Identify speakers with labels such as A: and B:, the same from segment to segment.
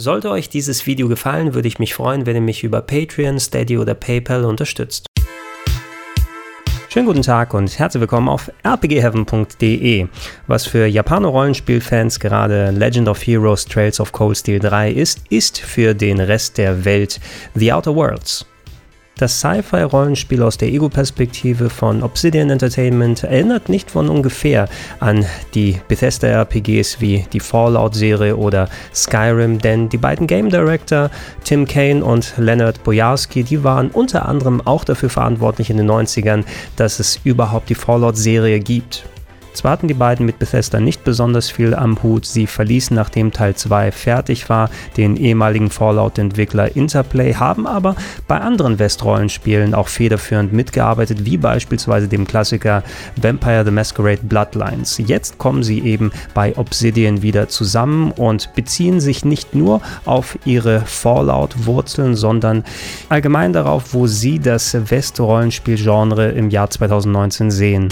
A: Sollte euch dieses Video gefallen, würde ich mich freuen, wenn ihr mich über Patreon, Steady oder PayPal unterstützt. Schönen guten Tag und herzlich willkommen auf rpgheaven.de. Was für Japaner-Rollenspielfans gerade Legend of Heroes Trails of Cold Steel 3 ist, ist für den Rest der Welt The Outer Worlds. Das Sci-Fi-Rollenspiel aus der Ego-Perspektive von Obsidian Entertainment erinnert nicht von ungefähr an die Bethesda-RPGs wie die Fallout-Serie oder Skyrim, denn die beiden Game Director Tim Kane und Leonard Bojarski, die waren unter anderem auch dafür verantwortlich in den 90ern, dass es überhaupt die Fallout-Serie gibt. Zwar hatten die beiden mit Bethesda nicht besonders viel am Hut, sie verließen nachdem Teil 2 fertig war den ehemaligen Fallout-Entwickler Interplay, haben aber bei anderen West-Rollenspielen auch federführend mitgearbeitet, wie beispielsweise dem Klassiker Vampire the Masquerade Bloodlines. Jetzt kommen sie eben bei Obsidian wieder zusammen und beziehen sich nicht nur auf ihre Fallout-Wurzeln, sondern allgemein darauf, wo sie das West-Rollenspiel-Genre im Jahr 2019 sehen.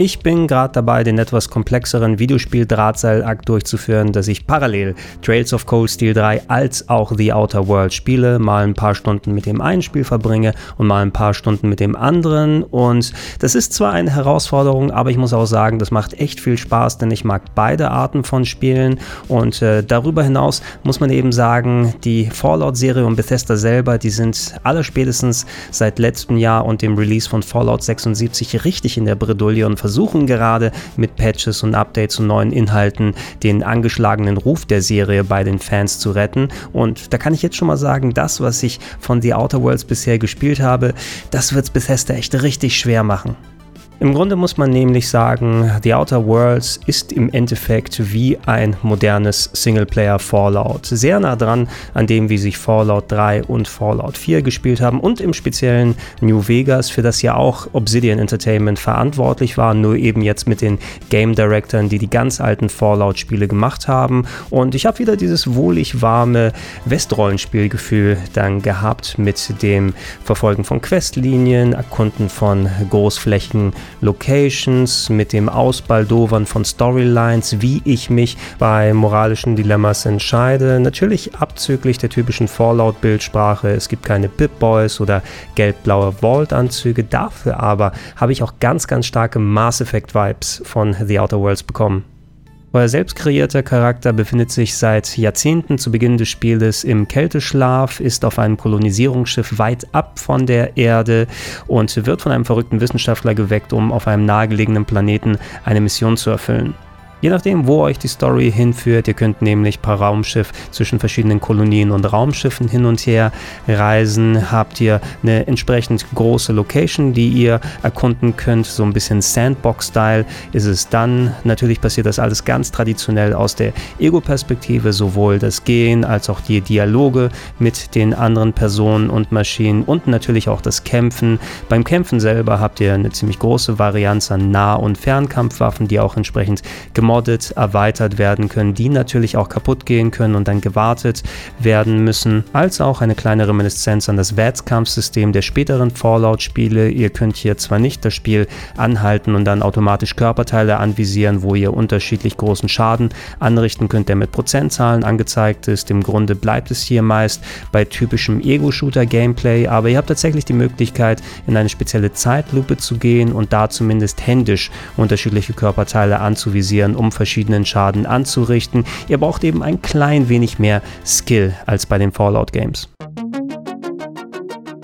A: Ich bin gerade dabei, den etwas komplexeren Videospiel-Drahtseilakt durchzuführen, dass ich parallel Trails of Cold Steel 3 als auch The Outer World spiele, mal ein paar Stunden mit dem einen Spiel verbringe und mal ein paar Stunden mit dem anderen. Und das ist zwar eine Herausforderung, aber ich muss auch sagen, das macht echt viel Spaß, denn ich mag beide Arten von Spielen. Und äh, darüber hinaus muss man eben sagen, die Fallout-Serie und Bethesda selber, die sind alle spätestens seit letztem Jahr und dem Release von Fallout 76 richtig in der Bredouille und versuchen gerade mit Patches und Updates und neuen Inhalten den angeschlagenen Ruf der Serie bei den Fans zu retten. Und da kann ich jetzt schon mal sagen, das, was ich von The Outer Worlds bisher gespielt habe, das wird es Bethesda echt richtig schwer machen. Im Grunde muss man nämlich sagen, The Outer Worlds ist im Endeffekt wie ein modernes Singleplayer Fallout. Sehr nah dran an dem, wie sich Fallout 3 und Fallout 4 gespielt haben und im speziellen New Vegas, für das ja auch Obsidian Entertainment verantwortlich war, nur eben jetzt mit den Game Directoren, die die ganz alten Fallout-Spiele gemacht haben. Und ich habe wieder dieses wohlig warme Westrollenspielgefühl dann gehabt mit dem Verfolgen von Questlinien, Erkunden von Großflächen Locations, mit dem Ausbaldovern von Storylines, wie ich mich bei moralischen Dilemmas entscheide. Natürlich abzüglich der typischen Fallout-Bildsprache. Es gibt keine Pip-Boys oder gelb-blaue Vault-Anzüge. Dafür aber habe ich auch ganz, ganz starke Mass Effect-Vibes von The Outer Worlds bekommen. Euer selbst kreierter Charakter befindet sich seit Jahrzehnten zu Beginn des Spieles im Kälteschlaf, ist auf einem Kolonisierungsschiff weit ab von der Erde und wird von einem verrückten Wissenschaftler geweckt, um auf einem nahegelegenen Planeten eine Mission zu erfüllen. Je nachdem, wo euch die Story hinführt, ihr könnt nämlich per Raumschiff zwischen verschiedenen Kolonien und Raumschiffen hin und her reisen, habt ihr eine entsprechend große Location, die ihr erkunden könnt, so ein bisschen Sandbox-Style ist es dann. Natürlich passiert das alles ganz traditionell aus der Ego-Perspektive, sowohl das Gehen als auch die Dialoge mit den anderen Personen und Maschinen und natürlich auch das Kämpfen. Beim Kämpfen selber habt ihr eine ziemlich große Varianz an Nah- und Fernkampfwaffen, die auch entsprechend gemoddet gemoddet, erweitert werden können, die natürlich auch kaputt gehen können und dann gewartet werden müssen, als auch eine kleine Reminiszenz an das VATS-Kampfsystem der späteren Fallout-Spiele. Ihr könnt hier zwar nicht das Spiel anhalten und dann automatisch Körperteile anvisieren, wo ihr unterschiedlich großen Schaden anrichten könnt, der mit Prozentzahlen angezeigt ist. Im Grunde bleibt es hier meist bei typischem Ego-Shooter-Gameplay, aber ihr habt tatsächlich die Möglichkeit, in eine spezielle Zeitlupe zu gehen und da zumindest händisch unterschiedliche Körperteile anzuvisieren, um verschiedenen Schaden anzurichten. Ihr braucht eben ein klein wenig mehr Skill als bei den Fallout Games.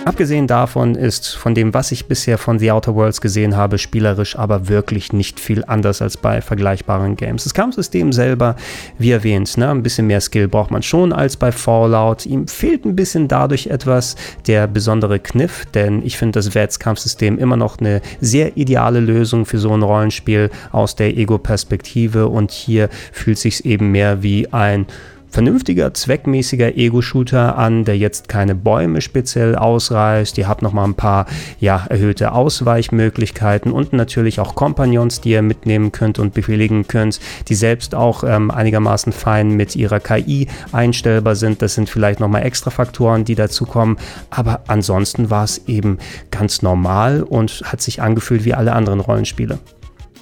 A: Abgesehen davon ist von dem, was ich bisher von The Outer Worlds gesehen habe, spielerisch aber wirklich nicht viel anders als bei vergleichbaren Games. Das Kampfsystem selber, wie erwähnt, ne, ein bisschen mehr Skill braucht man schon als bei Fallout. Ihm fehlt ein bisschen dadurch etwas der besondere Kniff, denn ich finde das VATS-Kampfsystem immer noch eine sehr ideale Lösung für so ein Rollenspiel aus der Ego-Perspektive und hier fühlt sich eben mehr wie ein vernünftiger, zweckmäßiger Ego-Shooter an, der jetzt keine Bäume speziell ausreißt. Ihr habt nochmal ein paar ja, erhöhte Ausweichmöglichkeiten und natürlich auch Kompagnons, die ihr mitnehmen könnt und befehligen könnt, die selbst auch ähm, einigermaßen fein mit ihrer KI einstellbar sind. Das sind vielleicht nochmal extra Faktoren, die dazu kommen. Aber ansonsten war es eben ganz normal und hat sich angefühlt wie alle anderen Rollenspiele.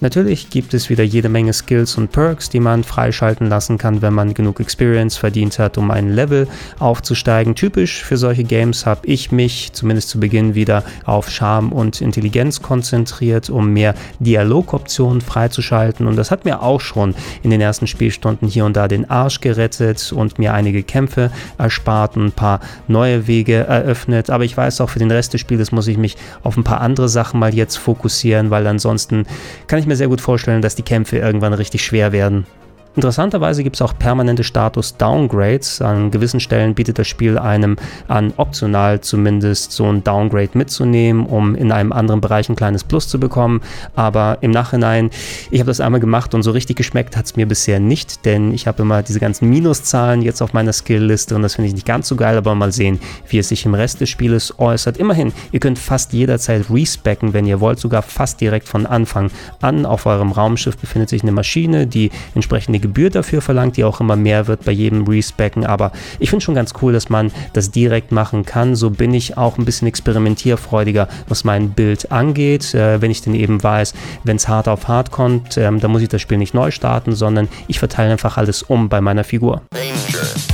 A: Natürlich gibt es wieder jede Menge Skills und Perks, die man freischalten lassen kann, wenn man genug Experience verdient hat, um ein Level aufzusteigen. Typisch für solche Games habe ich mich zumindest zu Beginn wieder auf Charme und Intelligenz konzentriert, um mehr Dialogoptionen freizuschalten. Und das hat mir auch schon in den ersten Spielstunden hier und da den Arsch gerettet und mir einige Kämpfe erspart und ein paar neue Wege eröffnet. Aber ich weiß auch, für den Rest des Spiels muss ich mich auf ein paar andere Sachen mal jetzt fokussieren, weil ansonsten kann ich mir sehr gut vorstellen, dass die Kämpfe irgendwann richtig schwer werden. Interessanterweise gibt es auch permanente Status-Downgrades. An gewissen Stellen bietet das Spiel einem an, optional zumindest so ein Downgrade mitzunehmen, um in einem anderen Bereich ein kleines Plus zu bekommen. Aber im Nachhinein, ich habe das einmal gemacht und so richtig geschmeckt hat es mir bisher nicht, denn ich habe immer diese ganzen Minuszahlen jetzt auf meiner Skill-Liste und das finde ich nicht ganz so geil, aber mal sehen, wie es sich im Rest des Spieles äußert. Immerhin, ihr könnt fast jederzeit respecken, wenn ihr wollt, sogar fast direkt von Anfang an. Auf eurem Raumschiff befindet sich eine Maschine, die entsprechende Gebühr dafür verlangt, die auch immer mehr wird bei jedem Respecken. Aber ich finde schon ganz cool, dass man das direkt machen kann. So bin ich auch ein bisschen experimentierfreudiger, was mein Bild angeht. Äh, wenn ich denn eben weiß, wenn es hart auf hart kommt, ähm, dann muss ich das Spiel nicht neu starten, sondern ich verteile einfach alles um bei meiner Figur. Danger.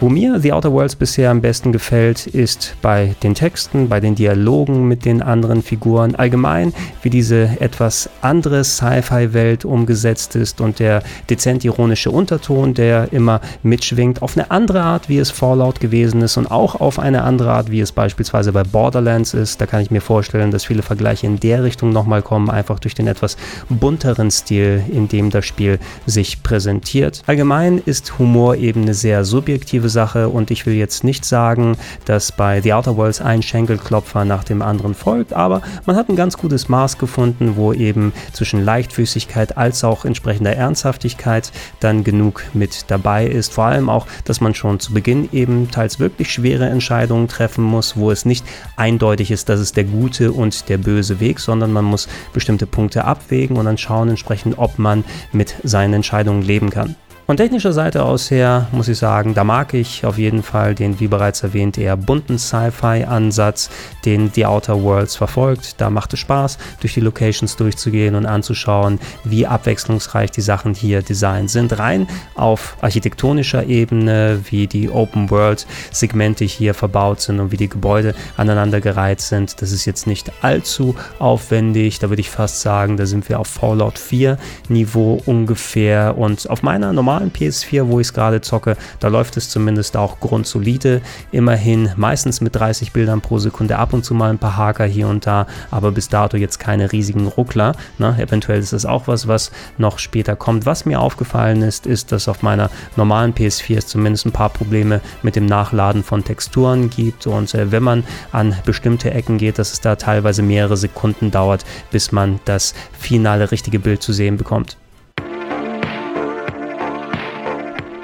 A: Wo mir The Outer Worlds bisher am besten gefällt, ist bei den Texten, bei den Dialogen mit den anderen Figuren, allgemein wie diese etwas andere Sci-Fi-Welt umgesetzt ist und der dezent ironische Unterton, der immer mitschwingt, auf eine andere Art, wie es Fallout gewesen ist und auch auf eine andere Art, wie es beispielsweise bei Borderlands ist. Da kann ich mir vorstellen, dass viele Vergleiche in der Richtung nochmal kommen, einfach durch den etwas bunteren Stil, in dem das Spiel sich präsentiert. Allgemein ist Humor eben eine sehr subjektive Sache und ich will jetzt nicht sagen, dass bei The Outer Worlds ein Schenkelklopfer nach dem anderen folgt, aber man hat ein ganz gutes Maß gefunden, wo eben zwischen Leichtfüßigkeit als auch entsprechender Ernsthaftigkeit dann genug mit dabei ist. Vor allem auch, dass man schon zu Beginn eben teils wirklich schwere Entscheidungen treffen muss, wo es nicht eindeutig ist, dass es der gute und der böse Weg, sondern man muss bestimmte Punkte abwägen und dann schauen entsprechend, ob man mit seinen Entscheidungen leben kann. Von technischer Seite aus her muss ich sagen, da mag ich auf jeden Fall den, wie bereits erwähnt, eher bunten Sci-Fi-Ansatz, den The Outer Worlds verfolgt. Da macht es Spaß, durch die Locations durchzugehen und anzuschauen, wie abwechslungsreich die Sachen hier designt sind. Rein auf architektonischer Ebene, wie die Open World-Segmente hier verbaut sind und wie die Gebäude aneinandergereiht sind. Das ist jetzt nicht allzu aufwendig. Da würde ich fast sagen, da sind wir auf Fallout 4 Niveau ungefähr. Und auf meiner normalen normalen PS4, wo ich es gerade zocke, da läuft es zumindest auch grundsolide. Immerhin meistens mit 30 Bildern pro Sekunde, ab und zu mal ein paar Haker hier und da, aber bis dato jetzt keine riesigen Ruckler. Ne? Eventuell ist das auch was, was noch später kommt. Was mir aufgefallen ist, ist, dass auf meiner normalen PS4 es zumindest ein paar Probleme mit dem Nachladen von Texturen gibt und äh, wenn man an bestimmte Ecken geht, dass es da teilweise mehrere Sekunden dauert, bis man das finale richtige Bild zu sehen bekommt.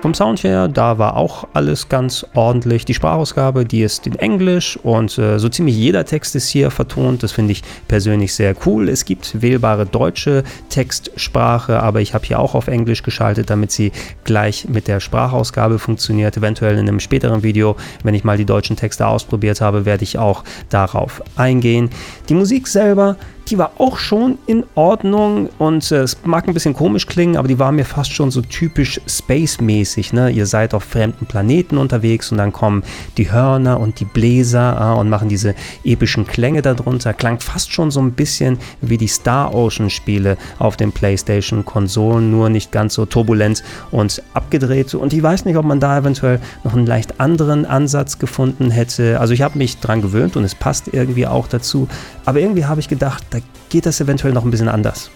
A: Vom Sound her, da war auch alles ganz ordentlich. Die Sprachausgabe, die ist in Englisch und äh, so ziemlich jeder Text ist hier vertont. Das finde ich persönlich sehr cool. Es gibt wählbare deutsche Textsprache, aber ich habe hier auch auf Englisch geschaltet, damit sie gleich mit der Sprachausgabe funktioniert. Eventuell in einem späteren Video, wenn ich mal die deutschen Texte ausprobiert habe, werde ich auch darauf eingehen. Die Musik selber die war auch schon in Ordnung und äh, es mag ein bisschen komisch klingen, aber die war mir fast schon so typisch Space-mäßig. Ne? Ihr seid auf fremden Planeten unterwegs und dann kommen die Hörner und die Bläser äh, und machen diese epischen Klänge darunter. Klang fast schon so ein bisschen wie die Star Ocean-Spiele auf den PlayStation-Konsolen, nur nicht ganz so turbulent und abgedreht. Und ich weiß nicht, ob man da eventuell noch einen leicht anderen Ansatz gefunden hätte. Also ich habe mich dran gewöhnt und es passt irgendwie auch dazu. Aber irgendwie habe ich gedacht, da geht das eventuell noch ein bisschen anders.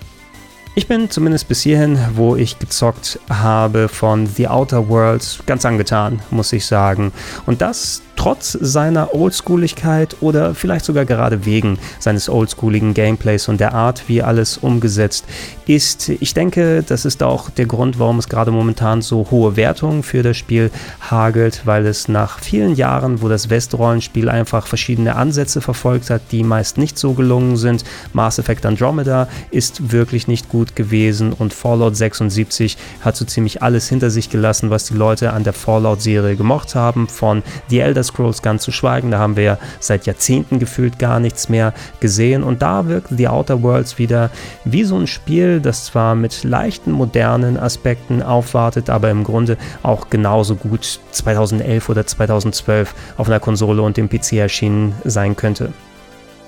A: Ich bin zumindest bis hierhin, wo ich gezockt habe, von The Outer Worlds ganz angetan, muss ich sagen. Und das trotz seiner Oldschooligkeit oder vielleicht sogar gerade wegen seines oldschooligen Gameplays und der Art, wie alles umgesetzt ist. Ich denke, das ist auch der Grund, warum es gerade momentan so hohe Wertungen für das Spiel hagelt, weil es nach vielen Jahren, wo das West-Rollenspiel einfach verschiedene Ansätze verfolgt hat, die meist nicht so gelungen sind. Mass Effect Andromeda ist wirklich nicht gut gewesen und Fallout 76 hat so ziemlich alles hinter sich gelassen, was die Leute an der Fallout-Serie gemocht haben, von The Elder Scrolls ganz zu schweigen. Da haben wir ja seit Jahrzehnten gefühlt gar nichts mehr gesehen. Und da wirkt The Outer Worlds wieder wie so ein Spiel, das zwar mit leichten modernen Aspekten aufwartet, aber im Grunde auch genauso gut 2011 oder 2012 auf einer Konsole und dem PC erschienen sein könnte.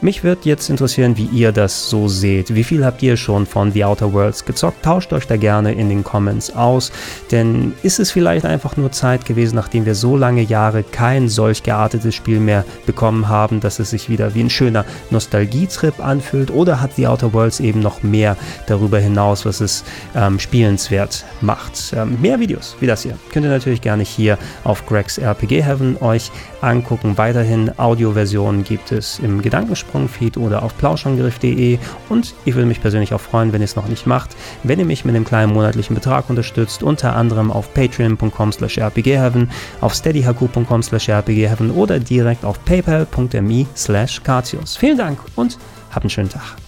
A: Mich wird jetzt interessieren, wie ihr das so seht. Wie viel habt ihr schon von The Outer Worlds gezockt? Tauscht euch da gerne in den Comments aus. Denn ist es vielleicht einfach nur Zeit gewesen, nachdem wir so lange Jahre kein solch geartetes Spiel mehr bekommen haben, dass es sich wieder wie ein schöner Nostalgietrip anfühlt? Oder hat The Outer Worlds eben noch mehr darüber hinaus, was es ähm, spielenswert macht? Ähm, mehr Videos wie das hier könnt ihr natürlich gerne hier auf Gregs RPG Heaven euch angucken. Weiterhin Audioversionen gibt es im Gedankensprung Sprungfeed oder auf plauschangriff.de und ich würde mich persönlich auch freuen, wenn ihr es noch nicht macht, wenn ihr mich mit einem kleinen monatlichen Betrag unterstützt, unter anderem auf patreon.com slash rpgheaven, auf steadyhaku.com slash rpgheaven oder direkt auf paypal.me slash Vielen Dank und habt einen schönen Tag.